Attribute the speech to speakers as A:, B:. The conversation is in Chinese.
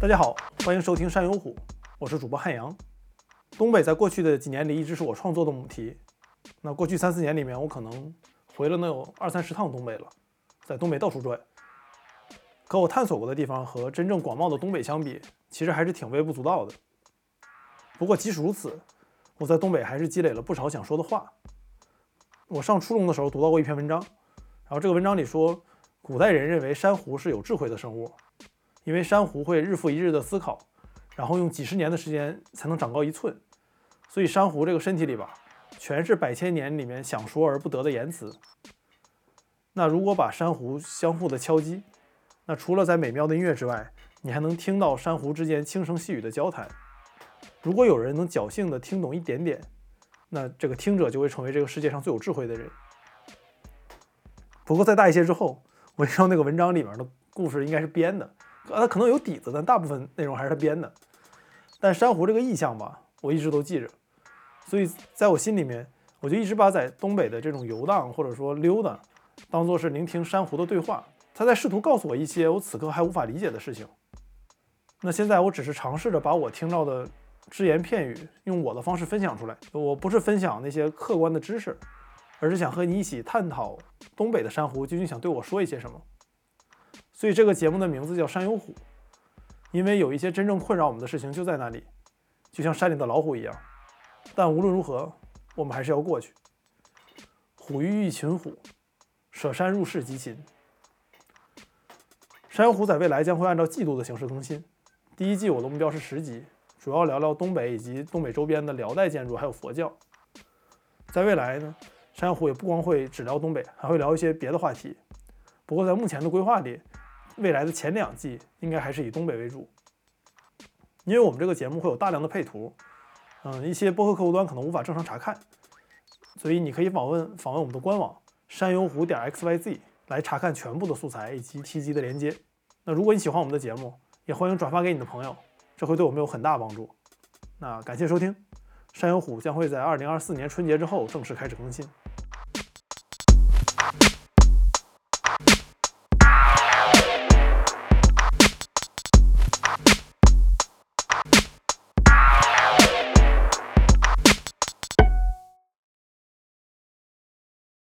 A: 大家好，欢迎收听山有虎，我是主播汉阳。东北在过去的几年里一直是我创作的母题。那过去三四年里面，我可能回了能有二三十趟东北了，在东北到处转。可我探索过的地方和真正广袤的东北相比，其实还是挺微不足道的。不过即使如此，我在东北还是积累了不少想说的话。我上初中的时候读到过一篇文章，然后这个文章里说，古代人认为珊瑚是有智慧的生物。因为珊瑚会日复一日的思考，然后用几十年的时间才能长高一寸，所以珊瑚这个身体里吧，全是百千年里面想说而不得的言辞。那如果把珊瑚相互的敲击，那除了在美妙的音乐之外，你还能听到珊瑚之间轻声细语的交谈。如果有人能侥幸的听懂一点点，那这个听者就会成为这个世界上最有智慧的人。不过再大一些之后，我知道那个文章里面的故事应该是编的。呃，他可能有底子，但大部分内容还是他编的。但珊瑚这个意象吧，我一直都记着，所以在我心里面，我就一直把在东北的这种游荡或者说溜达，当做是聆听珊瑚的对话。他在试图告诉我一些我此刻还无法理解的事情。那现在我只是尝试着把我听到的只言片语，用我的方式分享出来。我不是分享那些客观的知识，而是想和你一起探讨东北的珊瑚究竟想对我说一些什么。所以这个节目的名字叫山有虎，因为有一些真正困扰我们的事情就在那里，就像山里的老虎一样。但无论如何，我们还是要过去。虎欲一群虎，舍山入室即擒。山有虎在未来将会按照季度的形式更新。第一季我的目标是十集，主要聊聊东北以及东北周边的辽代建筑还有佛教。在未来呢，山有虎也不光会只聊东北，还会聊一些别的话题。不过在目前的规划里，未来的前两季应该还是以东北为主，因为我们这个节目会有大量的配图，嗯，一些播客客户端可能无法正常查看，所以你可以访问访问我们的官网山游湖点 xyz 来查看全部的素材以及 T 机的连接。那如果你喜欢我们的节目，也欢迎转发给你的朋友，这会对我们有很大帮助。那感谢收听，山游虎将会在二零二四年春节之后正式开始更新。